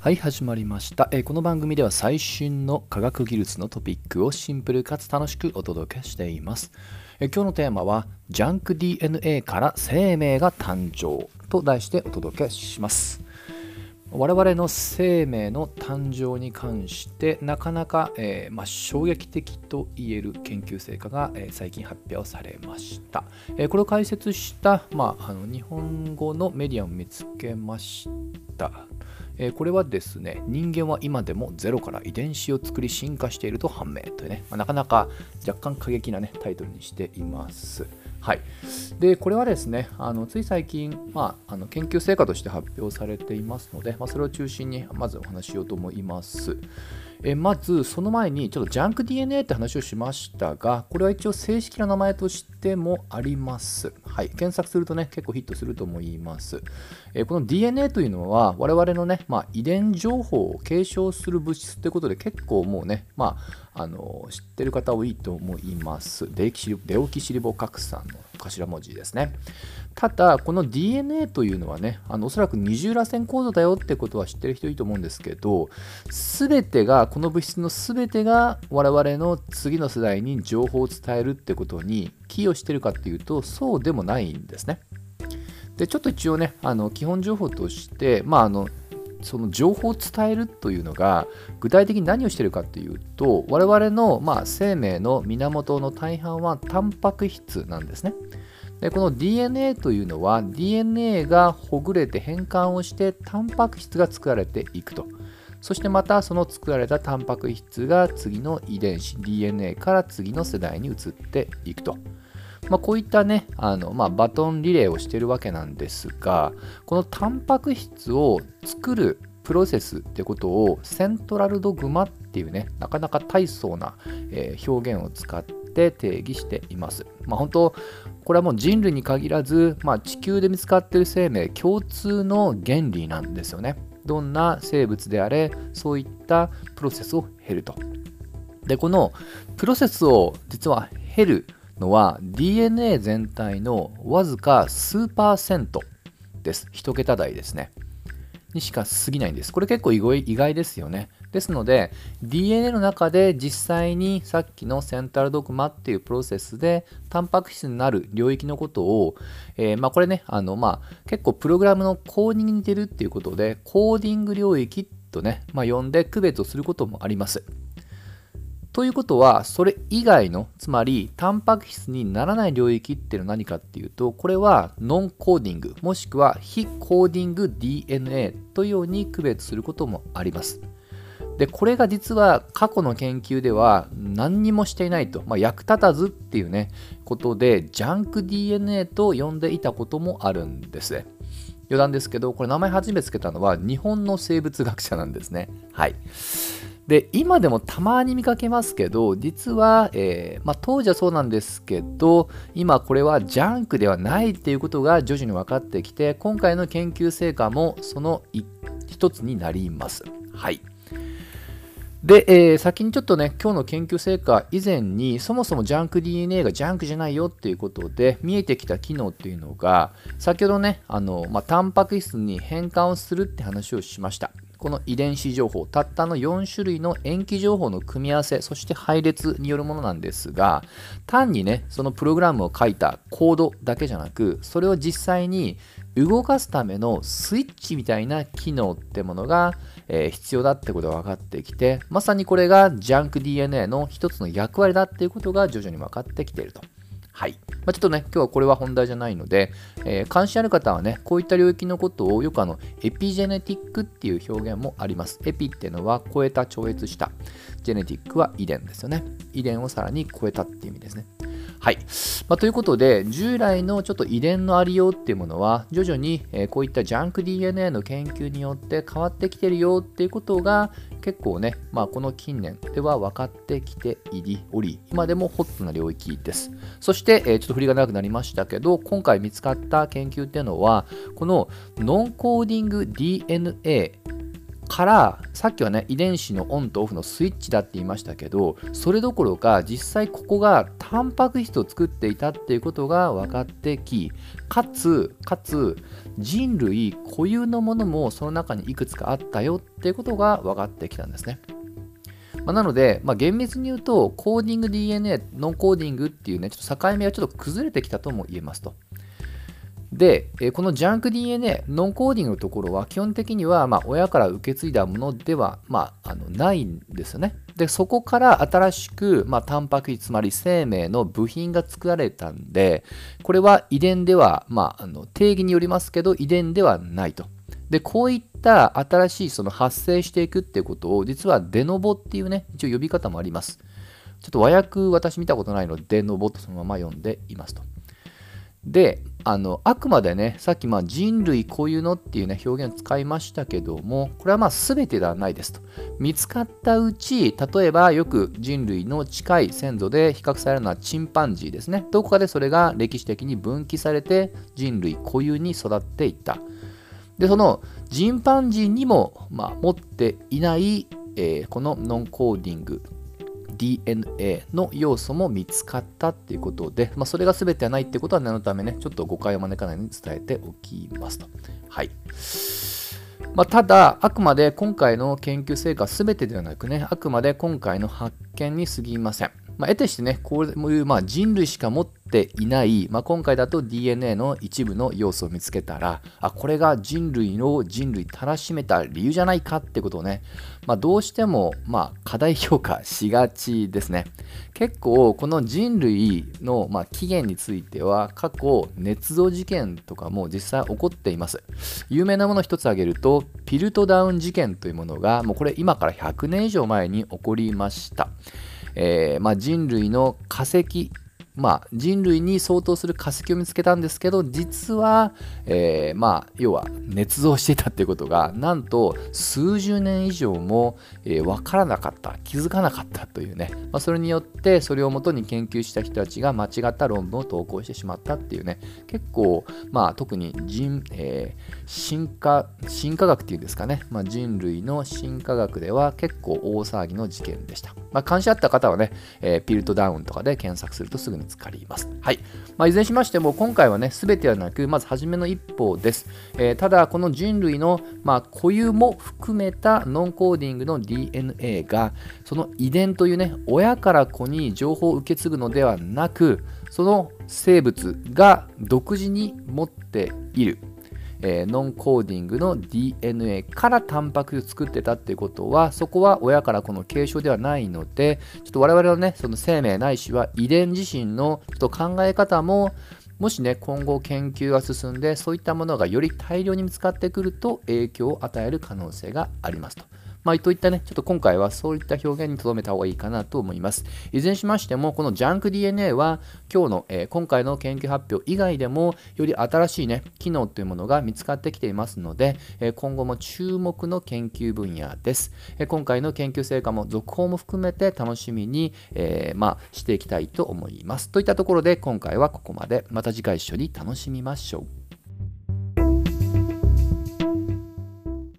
はい始まりました、えー、この番組では最新の科学技術のトピックをシンプルかつ楽しくお届けしています、えー、今日のテーマはジャンク DNA から生命が誕生と題してお届けします。我々の生命の誕生に関してなかなか、えー、まあ、衝撃的と言える研究成果が、えー、最近発表されました、えー、これを解説した、まあ、あの日本語のメディアを見つけました。えー、これはですね、人間は今でもゼロから遺伝子を作り進化していると判明というね、まあ、なかなか若干過激な、ね、タイトルにしています。はい、でこれはですねあのつい最近、まあ、あの研究成果として発表されていますので、まあ、それを中心にまずお話ししようと思います。えまずその前にちょっとジャンク DNA って話をしましたがこれは一応正式な名前としてもあります。はい、検索するとね結構ヒットすると思います。えこの DNA というのは我々のね、まあ、遺伝情報を継承する物質ということで結構もうね、まあ、あの知ってる方多いと思います。デオキシリボ核酸の頭文字ですね。ただ、この DNA というのはね、あのおそらく二重らせん構造だよってことは知ってる人いいと思うんですけど、すべてが、この物質のすべてが我々の次の世代に情報を伝えるってことに寄与してるかっていうと、そうでもないんですね。で、ちょっと一応ね、あの基本情報として、まあ、あのその情報を伝えるというのが具体的に何をしているかというと我々のまあ生命の源の大半はタンパク質なんですね。でこの DNA というのは DNA がほぐれて変換をしてタンパク質が作られていくと。そしてまたその作られたタンパク質が次の遺伝子 DNA から次の世代に移っていくと。まあ、こういったね、あのまあ、バトンリレーをしてるわけなんですが、このタンパク質を作るプロセスってことをセントラルドグマっていうね、なかなか大層な、え、表現を使って定義しています。まあ、本当、これはもう人類に限らず、まあ、地球で見つかっている生命共通の原理なんですよね。どんな生物であれ、そういったプロセスを経ると。で、このプロセスを実は減るのは DNA 全体のわずか数パーセントです。1桁台ですね。にしか過ぎないんです。これ結構意外ですよね。ですので DNA の中で実際にさっきのセンタルドグマっていうプロセスでタンパク質になる領域のことを、えー、まあ、これねあの、まあ、結構プログラムのコーディングに似てるっていうことでコーディング領域とね、まあ、呼んで区別をすることもあります。ということは、それ以外の、つまり、タンパク質にならない領域っていうのは何かっていうと、これはノンコーディング、もしくは非コーディング DNA というように区別することもあります。で、これが実は過去の研究では何にもしていないと、まあ、役立たずっていうね、ことで、ジャンク DNA と呼んでいたこともあるんです。余談ですけど、これ名前初めてつけたのは日本の生物学者なんですね。はい。で、今でもたまに見かけますけど、実は、えー、まあ、当時はそうなんですけど、今これはジャンクではないっていうことが徐々に分かってきて、今回の研究成果もその一つになります。はい。で、えー、先にちょっとね、今日の研究成果以前に、そもそもジャンク DNA がジャンクじゃないよっていうことで、見えてきた機能っていうのが、先ほどね、あの、まあ、タンパク質に変換をするって話をしました。この遺伝子情報、たったの4種類の塩基情報の組み合わせ、そして配列によるものなんですが、単にね、そのプログラムを書いたコードだけじゃなく、それを実際に動かすためのスイッチみたいな機能ってものが、えー、必要だってことが分かってきて、まさにこれがジャンク DNA の一つの役割だっていうことが徐々に分かってきていると。はい。まあ、ちょっとね、今日はこれは本題じゃないので、えー、関心ある方はね、こういった領域のことをよくあの、エピジェネティックっていう表現もあります。エピっていうのは超えた、超越した。ジェネティックは遺伝ですよね。遺伝をさらに超えたっていう意味ですね。はい。まあ、ということで、従来のちょっと遺伝のありようっていうものは、徐々に、えこういったジャンク DNA の研究によって変わってきてるよっていうことが、結構ね、まあ、この近年では分かってきており、今でもホットな領域です。そして、えー、ちょっと振りが長くなりましたけど、今回見つかった研究っていうのは、このノンコーディング DNA からさっきはね遺伝子のオンとオフのスイッチだって言いましたけどそれどころか実際ここがタンパク質を作っていたっていうことが分かってきかつかつ人類固有のものもその中にいくつかあったよっていうことが分かってきたんですね。まあ、なので、まあ、厳密に言うとコーディング DNA ノンコーディングっていうねちょっと境目がちょっと崩れてきたとも言えますと。で、えこのジャンク DNA、ノンコーディングのところは基本的には、ま、親から受け継いだものでは、まあ、あのないんですよね。で、そこから新しく、まあ、タンパク質、つまり生命の部品が作られたんで、これは遺伝では、まあ、あの定義によりますけど、遺伝ではないと。で、こういった新しいその発生していくっていうことを、実はデノボっていうね、一応呼び方もあります。ちょっと和訳私見たことないので、デノボとそのまま読んでいますと。で、あのあくまでね、さっきまあ人類こういうのっていうね表現を使いましたけども、これはまあ全てではないですと。見つかったうち、例えばよく人類の近い先祖で比較されるのはチンパンジーですね。どこかでそれが歴史的に分岐されて人類固有に育っていった。で、そのチンパンジーにも、まあ、持っていない、えー、このノンコーディング DNA の要素も見つかったっていうことで、まあ、それが全てはないってことは念のためね、ちょっと誤解を招かないように伝えておきますと。はい。まあ、ただ、あくまで今回の研究成果全てではなくね、あくまで今回の発見に過ぎません。まあ、得てしてね、こういうまあ人類しか持っていない、まあ、今回だと DNA の一部の要素を見つけたら、あ、これが人類の人類たらしめた理由じゃないかってことをね、まあ、どうしても、まあ、過大評価しがちですね。結構、この人類の、まあ、起源については、過去、捏造事件とかも実際起こっています。有名なもの一つ挙げると、ピルトダウン事件というものが、もうこれ今から100年以上前に起こりました。えー、まあ、人類の化石まあ、人類に相当する化石を見つけたんですけど実は、えー、まあ、要は捏造していたっていうことがなんと数十年以上も、えー、分からなかった気づかなかったというね、まあ、それによってそれをもとに研究した人たちが間違った論文を投稿してしまったっていうね。結構、まあ、特に人、えー、進化進化学っていうんですかね、まあ、人類の進化学では結構大騒ぎの事件でした、まあ、関心あった方はね、えー、ピルトダウンとかで検索するとすぐにつかります。はい。まあ、いずれにしましても、今回はね、すべてはなく、まず初めの一歩です。えー、ただ、この人類の、まあ、固有も含めたノンコーディングの DNA が、その遺伝というね、親から子に情報を受け継ぐのではなく、その生物が独自に持っている。えー、ノンコーディングの DNA からタンパク質を作ってたっていうことはそこは親からこの継承ではないのでちょっと我々のねその生命ないしは遺伝自身のちょっと考え方ももしね今後研究が進んでそういったものがより大量に見つかってくると影響を与える可能性がありますと。まあ、といったね、ちょっと今回はそういった表現に留めた方がいいかなと思います。いずれにしましても、このジャンク DNA は今日の、えー、今回の研究発表以外でも、より新しいね、機能というものが見つかってきていますので、えー、今後も注目の研究分野です。えー、今回の研究成果も続報も含めて楽しみに、えまあ、していきたいと思います。といったところで今回はここまで。また次回一緒に楽しみましょう。